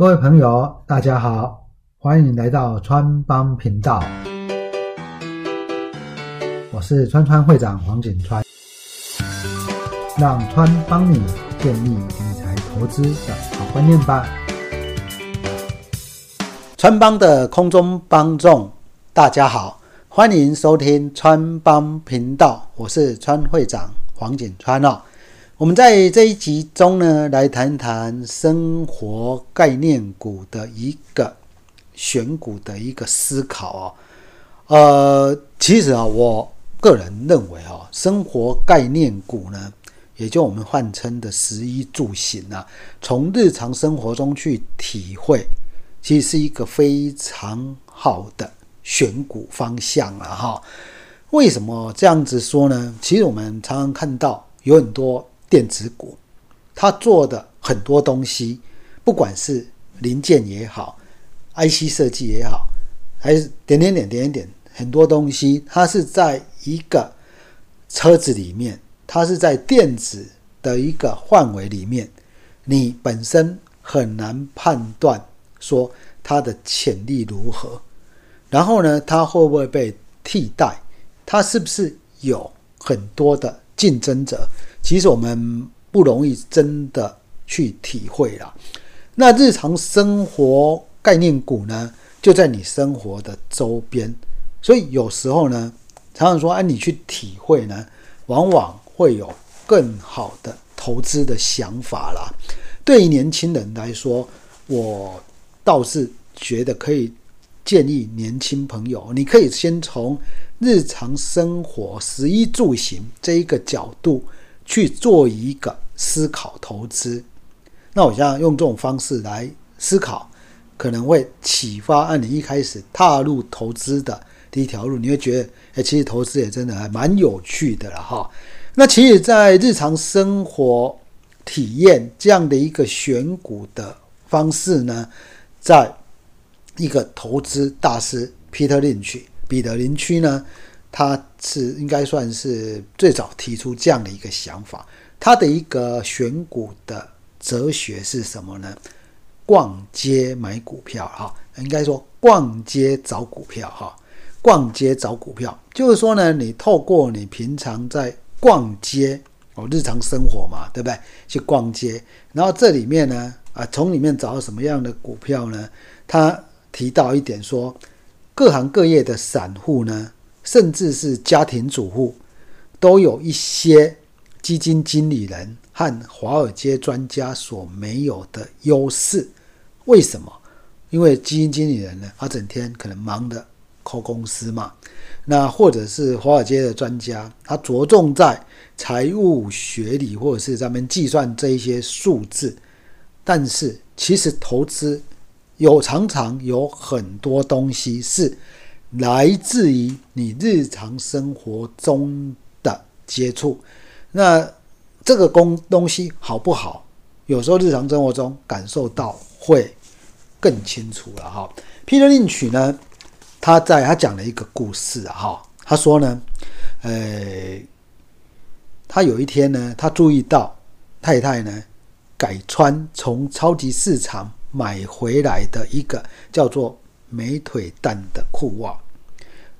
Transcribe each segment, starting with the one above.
各位朋友，大家好，欢迎来到川帮频道。我是川川会长黄景川，让川帮你建立理财投资的好观念吧。川帮的空中帮众，大家好，欢迎收听川帮频道，我是川会长黄景川哦。我们在这一集中呢，来谈谈生活概念股的一个选股的一个思考哦。呃，其实啊，我个人认为啊，生活概念股呢，也就我们换称的食衣住行啊，从日常生活中去体会，其实是一个非常好的选股方向了哈。为什么这样子说呢？其实我们常常看到有很多。电子股，它做的很多东西，不管是零件也好，IC 设计也好，还是点点点点点点，很多东西，它是在一个车子里面，它是在电子的一个范围里面，你本身很难判断说它的潜力如何，然后呢，它会不会被替代？它是不是有很多的竞争者？其实我们不容易真的去体会了。那日常生活概念股呢，就在你生活的周边，所以有时候呢，常常说，哎，你去体会呢，往往会有更好的投资的想法啦。对于年轻人来说，我倒是觉得可以建议年轻朋友，你可以先从日常生活食衣住行这一个角度。去做一个思考投资，那我想用这种方式来思考，可能会启发按你一开始踏入投资的第一条路，你会觉得，哎，其实投资也真的还蛮有趣的了哈。那其实，在日常生活体验这样的一个选股的方式呢，在一个投资大师 Peter Lynch 彼得林区呢。他是应该算是最早提出这样的一个想法。他的一个选股的哲学是什么呢？逛街买股票，哈，应该说逛街找股票，哈，逛街找股票，就是说呢，你透过你平常在逛街哦，日常生活嘛，对不对？去逛街，然后这里面呢，啊，从里面找到什么样的股票呢？他提到一点说，各行各业的散户呢。甚至是家庭主妇，都有一些基金经理人和华尔街专家所没有的优势。为什么？因为基金经理人呢，他整天可能忙的扣公司嘛。那或者是华尔街的专家，他着重在财务学理或者是咱们计算这一些数字。但是其实投资有常常有很多东西是。来自于你日常生活中的接触，那这个工东西好不好？有时候日常生活中感受到会更清楚了哈。Peter Lynch 呢，他在他讲了一个故事哈，他说呢，呃，他有一天呢，他注意到太太呢改穿从超级市场买回来的一个叫做。美腿蛋的裤袜，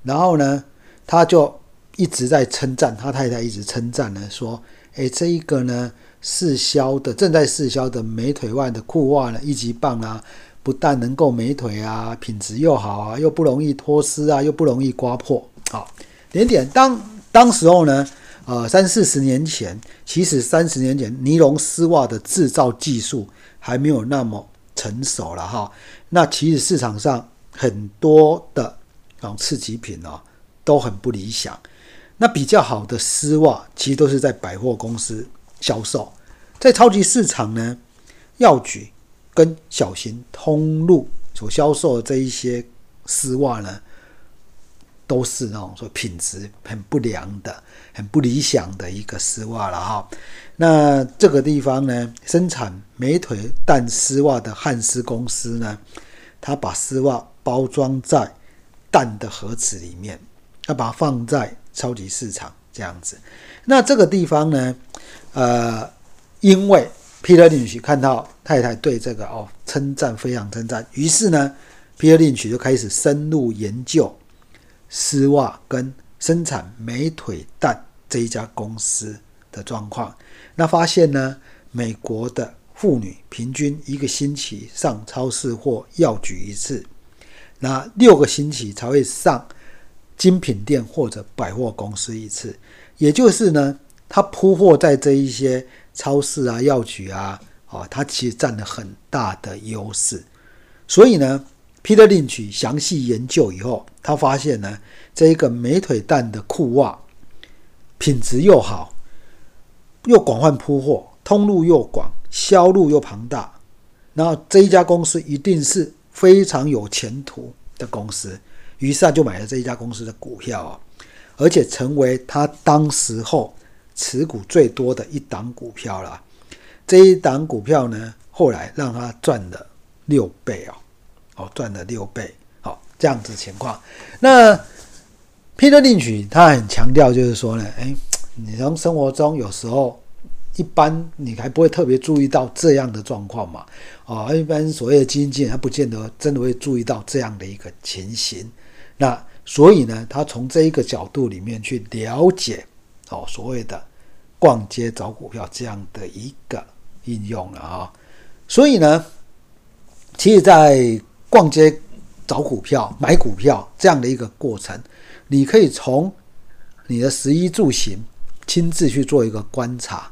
然后呢，他就一直在称赞他太太，一直称赞呢，说：“哎，这一个呢，试销的正在试销的美腿袜的裤袜呢，一级棒啊！不但能够美腿啊，品质又好啊，又不容易脱丝啊，又不容易刮破。好，点点当当时候呢，呃，三四十年前，其实三十年前尼龙丝袜的制造技术还没有那么成熟了哈。那其实市场上。很多的这种次级品哦，都很不理想。那比较好的丝袜，其实都是在百货公司销售，在超级市场呢，药局跟小型通路所销售的这一些丝袜呢，都是那种说品质很不良的、很不理想的一个丝袜了哈。那这个地方呢，生产美腿蛋丝袜的汉斯公司呢，他把丝袜。包装在蛋的盒子里面，要把它放在超级市场这样子。那这个地方呢，呃，因为 Peter Lynch 看到太太对这个哦称赞，非常称赞，于是呢，Peter Lynch 就开始深入研究丝袜跟生产美腿蛋这一家公司的状况。那发现呢，美国的妇女平均一个星期上超市或药局一次，那六个星期才会上精品店或者百货公司一次。也就是呢，他铺货在这一些。超市啊，药局啊，哦，它其实占了很大的优势。所以呢，Peter Lynch 详细研究以后，他发现呢，这一个美腿蛋的裤袜品质又好，又广泛铺货，通路又广，销路又庞大。然后这一家公司一定是非常有前途的公司，于是他就买了这一家公司的股票，而且成为他当时候。持股最多的一档股票了，这一档股票呢，后来让他赚了六倍哦，哦，赚了六倍，好，这样子情况。那 Peter Lynch 他很强调，就是说呢，哎，你从生活中有时候一般你还不会特别注意到这样的状况嘛，哦，一般所谓的基金经理他不见得真的会注意到这样的一个情形。那所以呢，他从这一个角度里面去了解哦，所谓的。逛街找股票这样的一个应用了啊，所以呢，其实，在逛街找股票、买股票这样的一个过程，你可以从你的食衣住行亲自去做一个观察，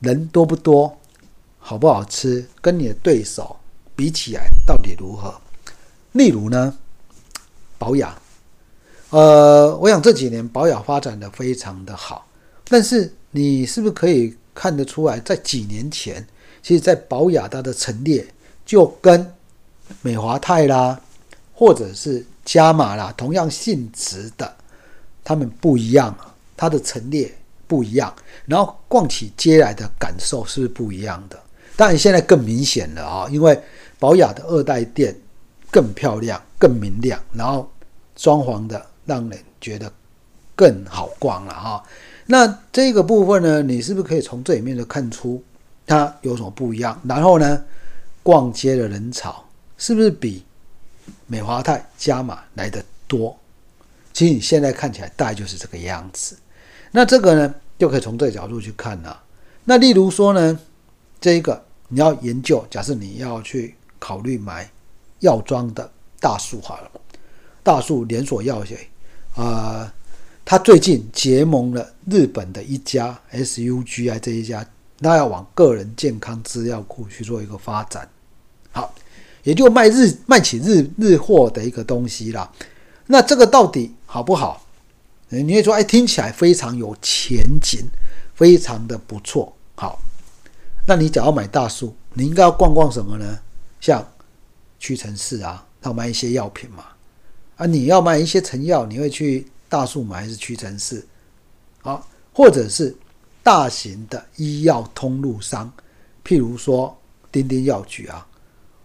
人多不多，好不好吃，跟你的对手比起来到底如何？例如呢，保养，呃，我想这几年保养发展的非常的好，但是。你是不是可以看得出来，在几年前，其实，在保雅它的陈列就跟美华泰啦，或者是加码啦，同样性质的，他们不一样，它的陈列不一样，然后逛起街来的感受是不一样的？当然，现在更明显了啊，因为宝雅的二代店更漂亮、更明亮，然后装潢的让人觉得更好逛了哈。那这个部分呢，你是不是可以从这里面就看出它有什么不一样？然后呢，逛街的人潮是不是比美华泰加码来的多？其实你现在看起来大概就是这个样子。那这个呢，就可以从这个角度去看了。那例如说呢，这一个你要研究，假设你要去考虑买药妆的大树好了，大树连锁药学啊。他最近结盟了日本的一家 SUGI 这一家，那要往个人健康资料库去做一个发展，好，也就卖日卖起日日货的一个东西啦。那这个到底好不好？你会说，哎，听起来非常有前景，非常的不错。好，那你只要买大树，你应该要逛逛什么呢？像屈臣氏啊，要卖一些药品嘛。啊，你要卖一些成药，你会去。大数买还是屈臣氏，啊，或者是大型的医药通路商，譬如说丁丁药局啊，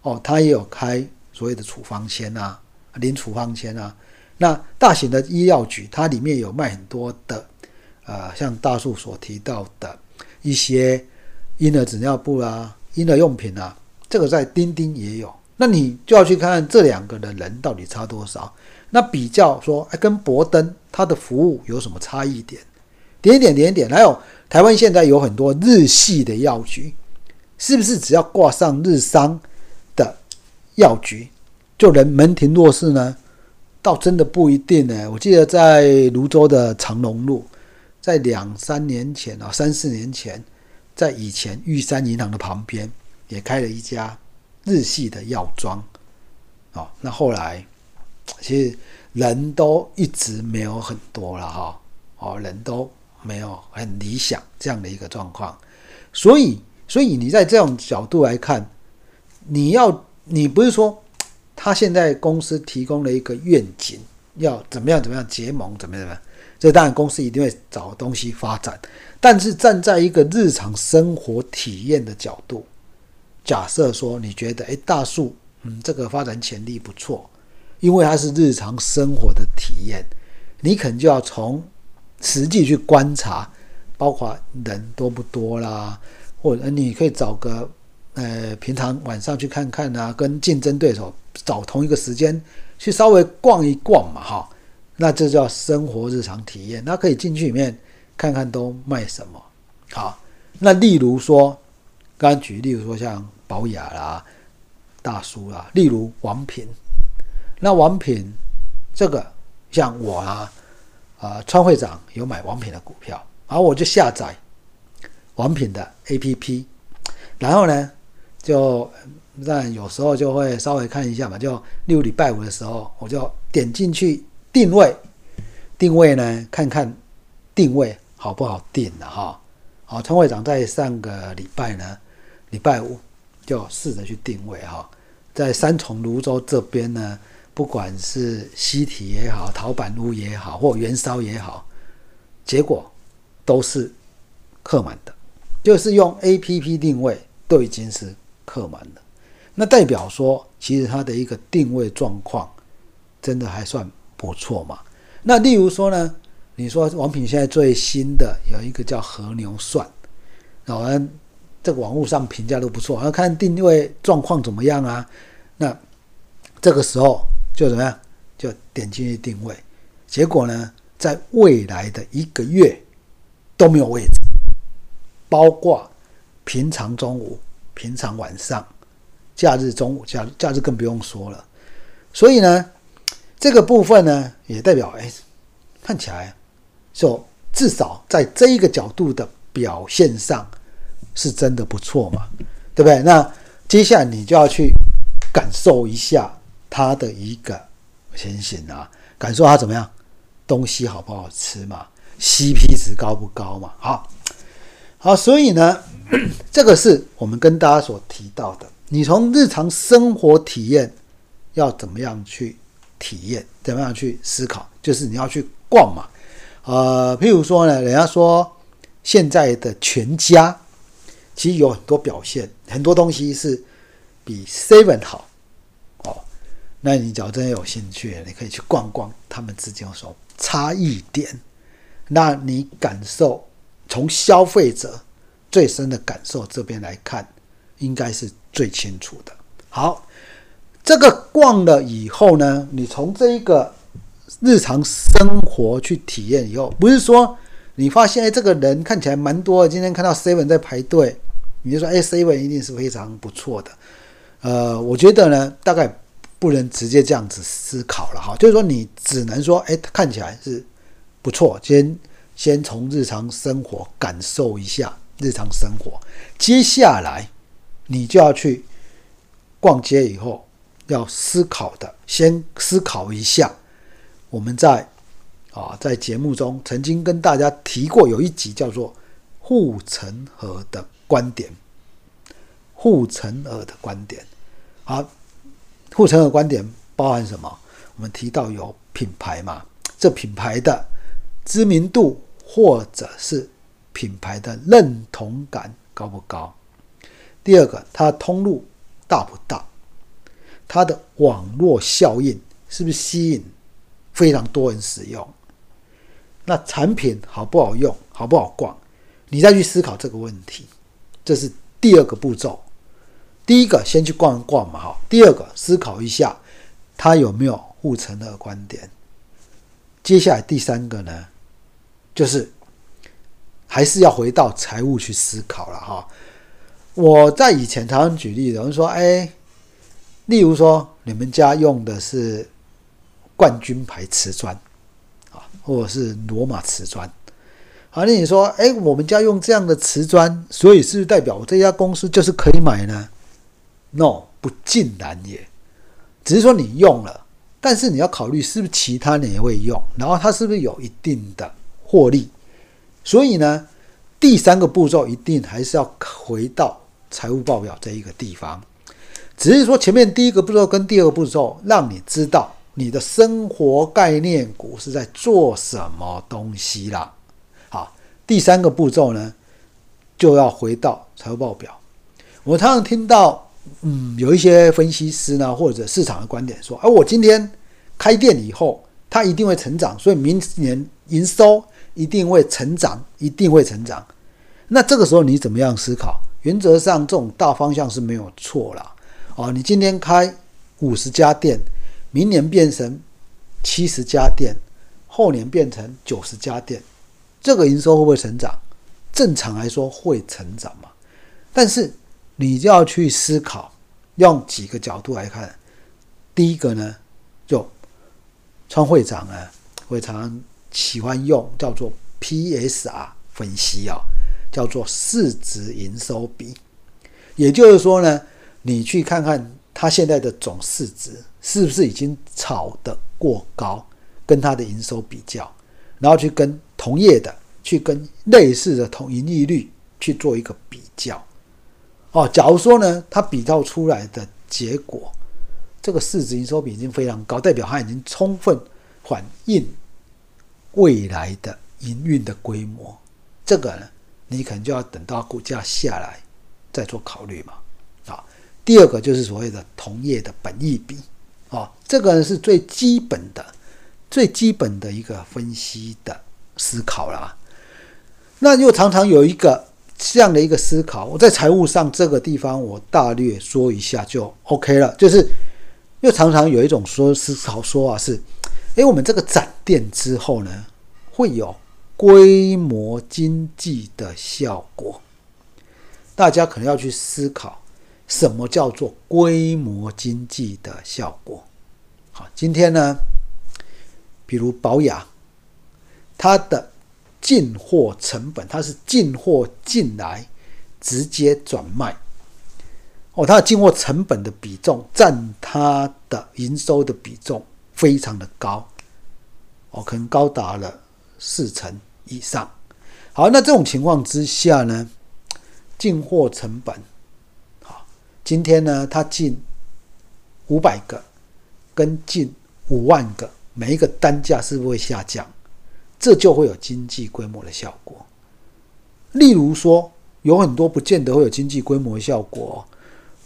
哦，它也有开所谓的处方签啊，领处方签啊。那大型的医药局，它里面有卖很多的，呃，像大树所提到的一些婴儿纸尿布啊、婴儿用品啊，这个在钉钉也有。那你就要去看看这两个的人到底差多少。那比较说，哎，跟博登它的服务有什么差异点？点点，点点。还有台湾现在有很多日系的药局，是不是只要挂上日商的药局，就能门庭若市呢？倒真的不一定呢。我记得在泸州的长隆路，在两三年前啊，三四年前，在以前玉山银行的旁边也开了一家日系的药妆，哦，那后来。其实人都一直没有很多了哈，哦，人都没有很理想这样的一个状况，所以，所以你在这种角度来看，你要你不是说他现在公司提供了一个愿景，要怎么样怎么样结盟，怎么怎么样，这当然公司一定会找东西发展，但是站在一个日常生活体验的角度，假设说你觉得哎大树，嗯，这个发展潜力不错。因为它是日常生活的体验，你可能就要从实际去观察，包括人多不多啦，或者你可以找个呃平常晚上去看看啊，跟竞争对手找同一个时间去稍微逛一逛嘛，哈，那这叫生活日常体验。那可以进去里面看看都卖什么，好，那例如说，刚刚举例如说像宝雅啦、大叔啦，例如王品，那王品这个像我啊，啊川会长有买王品的股票，然后我就下载王品的 A P P，然后呢就那有时候就会稍微看一下嘛，就六礼拜五的时候，我就点进去定位，定位呢看看定位好不好定的哈。好，陈会长在上个礼拜呢，礼拜五就试着去定位哈，在三重泸州这边呢。不管是西体也好，陶板屋也好，或元烧也好，结果都是客满的，就是用 A P P 定位都已经是客满了。那代表说，其实它的一个定位状况真的还算不错嘛。那例如说呢，你说王品现在最新的有一个叫和牛涮，然后这个网络上评价都不错，要看定位状况怎么样啊。那这个时候。就怎么样？就点进去定位，结果呢，在未来的一个月都没有位置，包括平常中午、平常晚上、假日中午、假假日更不用说了。所以呢，这个部分呢，也代表哎，看起来就至少在这一个角度的表现上是真的不错嘛，对不对？那接下来你就要去感受一下。它的一个情形啊，感受它怎么样，东西好不好吃嘛，CP 值高不高嘛？好，好，所以呢，这个是我们跟大家所提到的，你从日常生活体验要怎么样去体验，怎么样去思考，就是你要去逛嘛。呃，譬如说呢，人家说现在的全家其实有很多表现，很多东西是比 Seven 好哦。那你只要真的有兴趣，你可以去逛逛他们之间有什么差异点。那你感受从消费者最深的感受这边来看，应该是最清楚的。好，这个逛了以后呢，你从这一个日常生活去体验以后，不是说你发现哎这个人看起来蛮多，今天看到 seven 在排队，你就说哎 seven 一定是非常不错的。呃，我觉得呢，大概。不能直接这样子思考了哈，就是说你只能说，哎，看起来是不错，先先从日常生活感受一下日常生活，接下来你就要去逛街以后要思考的，先思考一下，我们在啊在节目中曾经跟大家提过，有一集叫做护城河的观点，护城河的观点，好。护城河观点包含什么？我们提到有品牌嘛，这品牌的知名度或者是品牌的认同感高不高？第二个，它通路大不大？它的网络效应是不是吸引非常多人使用？那产品好不好用？好不好逛？你再去思考这个问题，这是第二个步骤。第一个先去逛一逛嘛，哈。第二个思考一下，他有没有护城的观点。接下来第三个呢，就是还是要回到财务去思考了，哈。我在以前常常举例，有人说，哎，例如说你们家用的是冠军牌瓷砖啊，或者是罗马瓷砖，好，那你说，哎，我们家用这样的瓷砖，所以是代表我这家公司就是可以买呢？no，不尽然也，只是说你用了，但是你要考虑是不是其他人也会用，然后它是不是有一定的获利。所以呢，第三个步骤一定还是要回到财务报表这一个地方。只是说前面第一个步骤跟第二个步骤，让你知道你的生活概念股是在做什么东西啦。好，第三个步骤呢，就要回到财务报表。我常常听到。嗯，有一些分析师呢，或者市场的观点说，而我今天开店以后，它一定会成长，所以明年营收一定会成长，一定会成长。那这个时候你怎么样思考？原则上这种大方向是没有错啦。哦，你今天开五十家店，明年变成七十家店，后年变成九十家店，这个营收会不会成长？正常来说会成长嘛。但是你就要去思考，用几个角度来看。第一个呢，就川会长呢会常常喜欢用叫做 PSR 分析啊，叫做市值营收比。也就是说呢，你去看看它现在的总市值是不是已经炒得过高，跟它的营收比较，然后去跟同业的，去跟类似的同盈利率去做一个比较。哦，假如说呢，它比较出来的结果。这个市值营收比已经非常高，代表它已经充分反映未来的营运的规模。这个呢，你可能就要等到股价下来再做考虑嘛。啊，第二个就是所谓的同业的本益比啊，这个是最基本的、最基本的一个分析的思考啦。那又常常有一个这样的一个思考，我在财务上这个地方我大略说一下就 OK 了，就是。又常常有一种说思考说啊，是，哎，我们这个展店之后呢，会有规模经济的效果。大家可能要去思考，什么叫做规模经济的效果？好，今天呢，比如保雅，它的进货成本，它是进货进来直接转卖。哦，它的进货成本的比重占它的营收的比重非常的高，哦，可能高达了四成以上。好，那这种情况之下呢，进货成本，好，今天呢，它进五百个，跟进五万个，每一个单价是不是会下降？这就会有经济规模的效果。例如说，有很多不见得会有经济规模效果。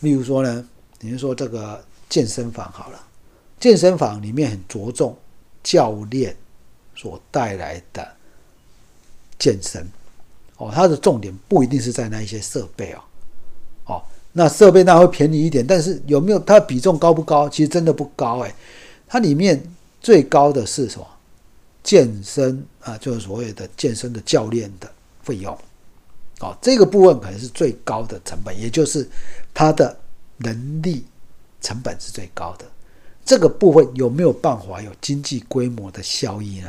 例如说呢，你说这个健身房好了，健身房里面很着重教练所带来的健身哦，它的重点不一定是在那一些设备哦，哦，那设备那会便宜一点，但是有没有它比重高不高？其实真的不高哎，它里面最高的是什么？健身啊，就是所谓的健身的教练的费用。哦，这个部分可能是最高的成本，也就是它的人力成本是最高的。这个部分有没有办法有经济规模的效益呢？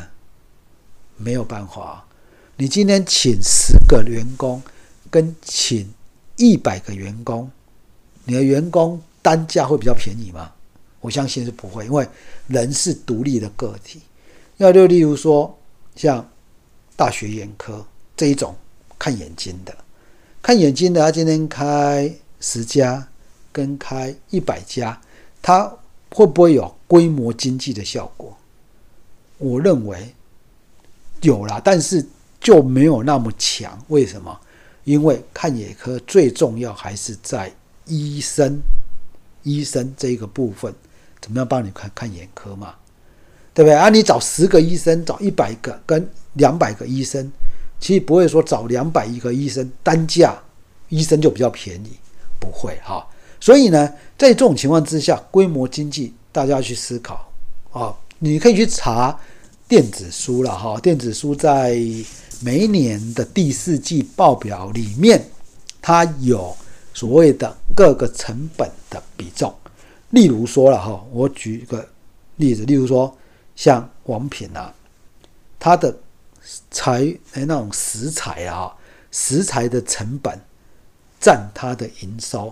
没有办法。你今天请十个员工，跟请一百个员工，你的员工单价会比较便宜吗？我相信是不会，因为人是独立的个体。要就例如说，像大学眼科这一种。看眼睛的，看眼睛的，他今天开十家，跟开一百家，他会不会有规模经济的效果？我认为有啦，但是就没有那么强。为什么？因为看眼科最重要还是在医生，医生这个部分，怎么样帮你看看眼科嘛？对不对啊？你找十个医生，找一百个跟两百个医生。其实不会说找两百一个医生单价，医生就比较便宜，不会哈。所以呢，在这种情况之下，规模经济大家去思考啊。你可以去查电子书了哈，电子书在每一年的第四季报表里面，它有所谓的各个成本的比重。例如说了哈，我举一个例子，例如说像王品啊，它的。材哎，那种食材啊，食材的成本占它的营收，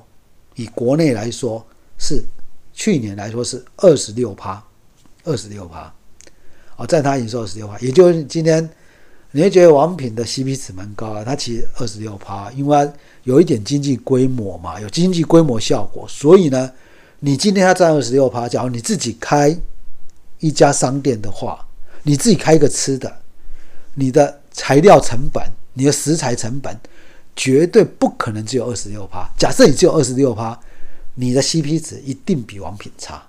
以国内来说是去年来说是二十六趴，二十六趴，哦，占它营收二十六趴，也就是今天你会觉得王品的 CP 值蛮高啊，它其实二十六趴，因为有一点经济规模嘛，有经济规模效果，所以呢，你今天它占二十六趴，假如你自己开一家商店的话，你自己开一个吃的。你的材料成本，你的食材成本，绝对不可能只有二十六趴。假设你只有二十六趴，你的 CP 值一定比王品差。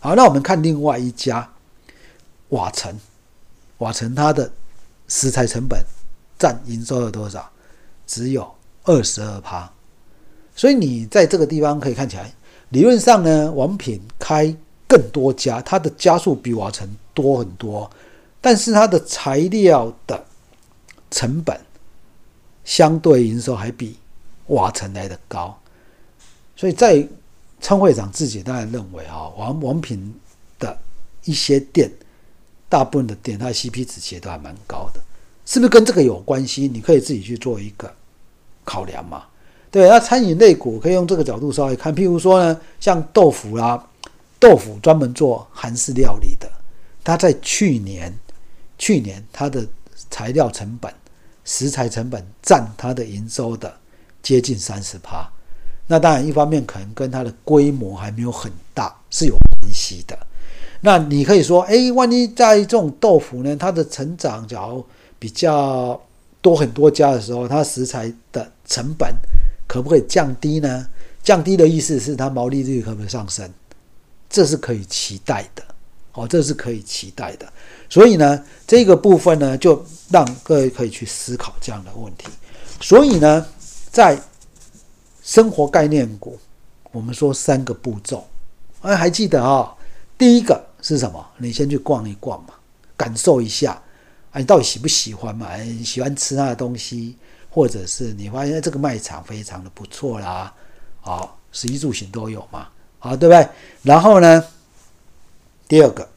好，那我们看另外一家瓦城，瓦城它的食材成本占营收有多少？只有二十二趴，所以你在这个地方可以看起来，理论上呢，王品开更多家，它的加速比瓦城多很多，但是它的材料的成本相对营收还比瓦城来的高，所以在仓会长自己当然认为啊，王王品的一些店，大部分的店它的 CP 值其实都还蛮高的，是不是跟这个有关系？你可以自己去做一个考量嘛。对，那餐饮类股可以用这个角度稍微看，譬如说呢，像豆腐啦，豆腐专门做韩式料理的，它在去年，去年它的材料成本、食材成本占它的营收的接近三十趴。那当然，一方面可能跟它的规模还没有很大是有关系的。那你可以说，哎，万一在这种豆腐呢，它的成长假如比较多很多家的时候，它食材的成本可不可以降低呢？降低的意思是它毛利率可不可以上升？这是可以期待的，哦，这是可以期待的。所以呢，这个部分呢，就让各位可以去思考这样的问题。所以呢，在生活概念股，我们说三个步骤，哎，还记得啊？第一个是什么？你先去逛一逛嘛，感受一下，啊，你到底喜不喜欢嘛？你喜欢吃它的东西，或者是你发现这个卖场非常的不错啦，好，食衣住行都有嘛，好，对不对？然后呢，第二个，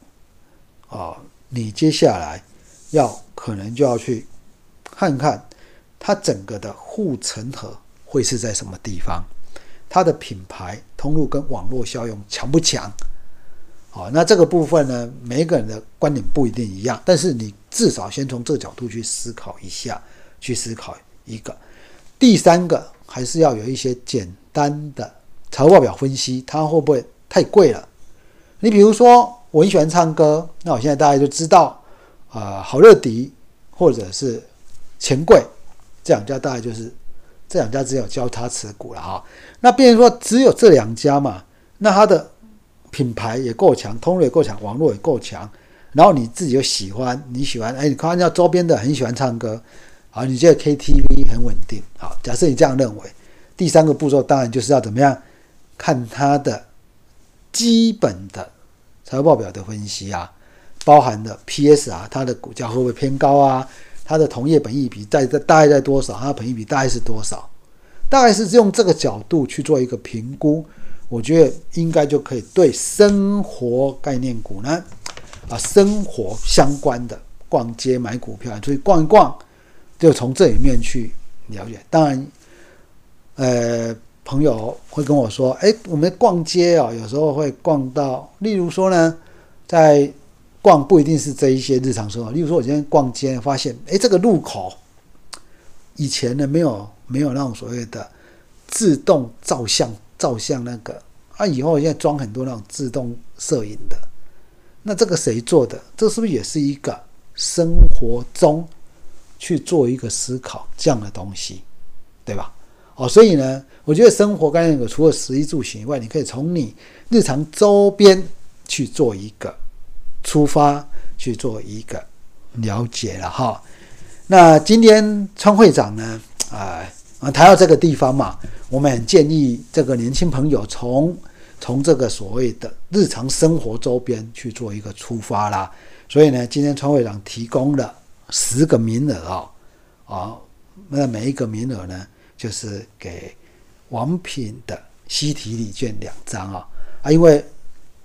哦，你接下来要可能就要去看看它整个的护城河。会是在什么地方？它的品牌通路跟网络效用强不强？好，那这个部分呢，每个人的观点不一定一样，但是你至少先从这角度去思考一下，去思考一个。第三个还是要有一些简单的财务报表分析，它会不会太贵了？你比如说，我很喜欢唱歌，那我现在大家就知道，啊，好乐迪或者是钱柜这两家，大概就是。这两家只有交叉持股了哈，那变成说只有这两家嘛，那它的品牌也够强，通路也够强，网络也够强，然后你自己又喜欢，你喜欢，哎，你看人家周边的很喜欢唱歌，好，你觉得 KTV 很稳定，好，假设你这样认为，第三个步骤当然就是要怎么样，看它的基本的财务报表的分析啊，包含的 PS 啊，它的股价会不会偏高啊？它的同业本益比在在大概在多少？它的本益比大概是多少？大概是用这个角度去做一个评估，我觉得应该就可以对生活概念股呢，啊，生活相关的逛街买股票，出去逛一逛，就从这里面去了解。当然，呃，朋友会跟我说，哎，我们逛街啊，有时候会逛到，例如说呢，在逛不一定是这一些日常生活，例如说，我今天逛街发现，哎，这个路口以前呢没有没有那种所谓的自动照相照相那个，啊，以后现在装很多那种自动摄影的，那这个谁做的？这是不是也是一个生活中去做一个思考这样的东西，对吧？哦，所以呢，我觉得生活概念股除了食衣住行以外，你可以从你日常周边去做一个。出发去做一个了解了哈，那今天川会长呢，啊啊谈到这个地方嘛，我们很建议这个年轻朋友从从这个所谓的日常生活周边去做一个出发啦。所以呢，今天川会长提供了十个名额啊，啊，那每一个名额呢，就是给王品的西提礼券两张啊啊，因为。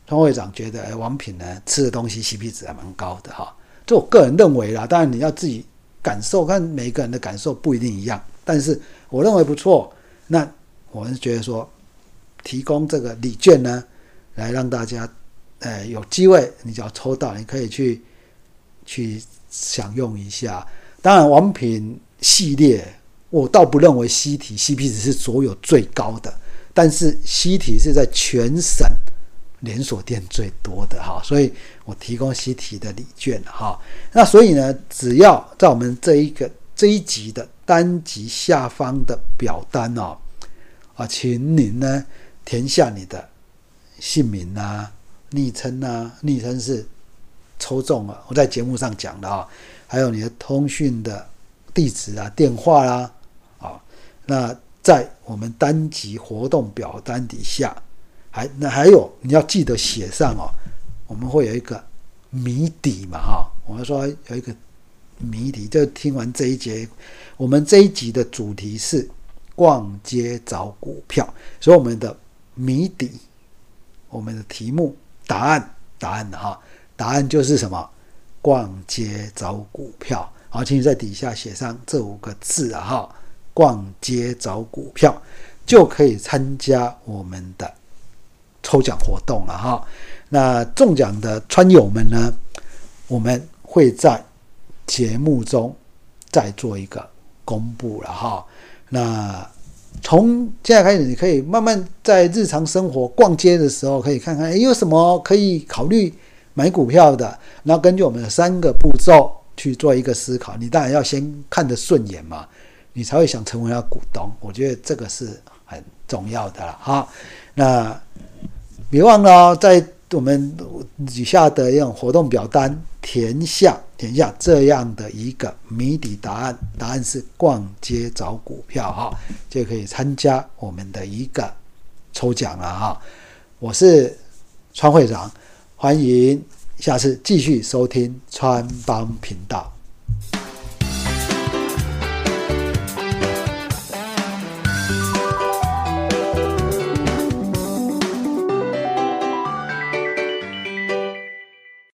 庄会长觉得，哎，王品呢吃的东西 CP 值还蛮高的哈，这我个人认为啦。当然你要自己感受，看每个人的感受不一定一样，但是我认为不错。那我们觉得说，提供这个礼券呢，来让大家，呃，有机会，你只要抽到，你可以去去享用一下。当然，王品系列，我倒不认为西体 CP 值是所有最高的，但是西体是在全省。连锁店最多的哈，所以我提供习题的礼券哈。那所以呢，只要在我们这一个这一集的单集下方的表单哦，啊，请您呢填下你的姓名啊、昵称啊，昵称是抽中了，我在节目上讲的啊，还有你的通讯的地址啊、电话啦，啊，那在我们单集活动表单底下，还那还有你要记得写上哦，我们会有一个谜底嘛哈，我们说有一个谜底，就听完这一节，我们这一集的主题是逛街找股票，所以我们的谜底，我们的题目答案答案的哈，答案就是什么？逛街找股票。好，请你在底下写上这五个字啊哈，逛街找股票就可以参加我们的抽奖活动了哈。那中奖的川友们呢，我们会在节目中再做一个公布了哈。那从现在开始，你可以慢慢在日常生活逛街的时候，可以看看有什么可以考虑买股票的，然后根据我们的三个步骤。去做一个思考，你当然要先看得顺眼嘛，你才会想成为他股东。我觉得这个是很重要的了哈。那别忘了在我们底下的用活动表单填下填下这样的一个谜底答案，答案是逛街找股票哈，就可以参加我们的一个抽奖了哈。我是川会长，欢迎。下次继续收听川帮频道。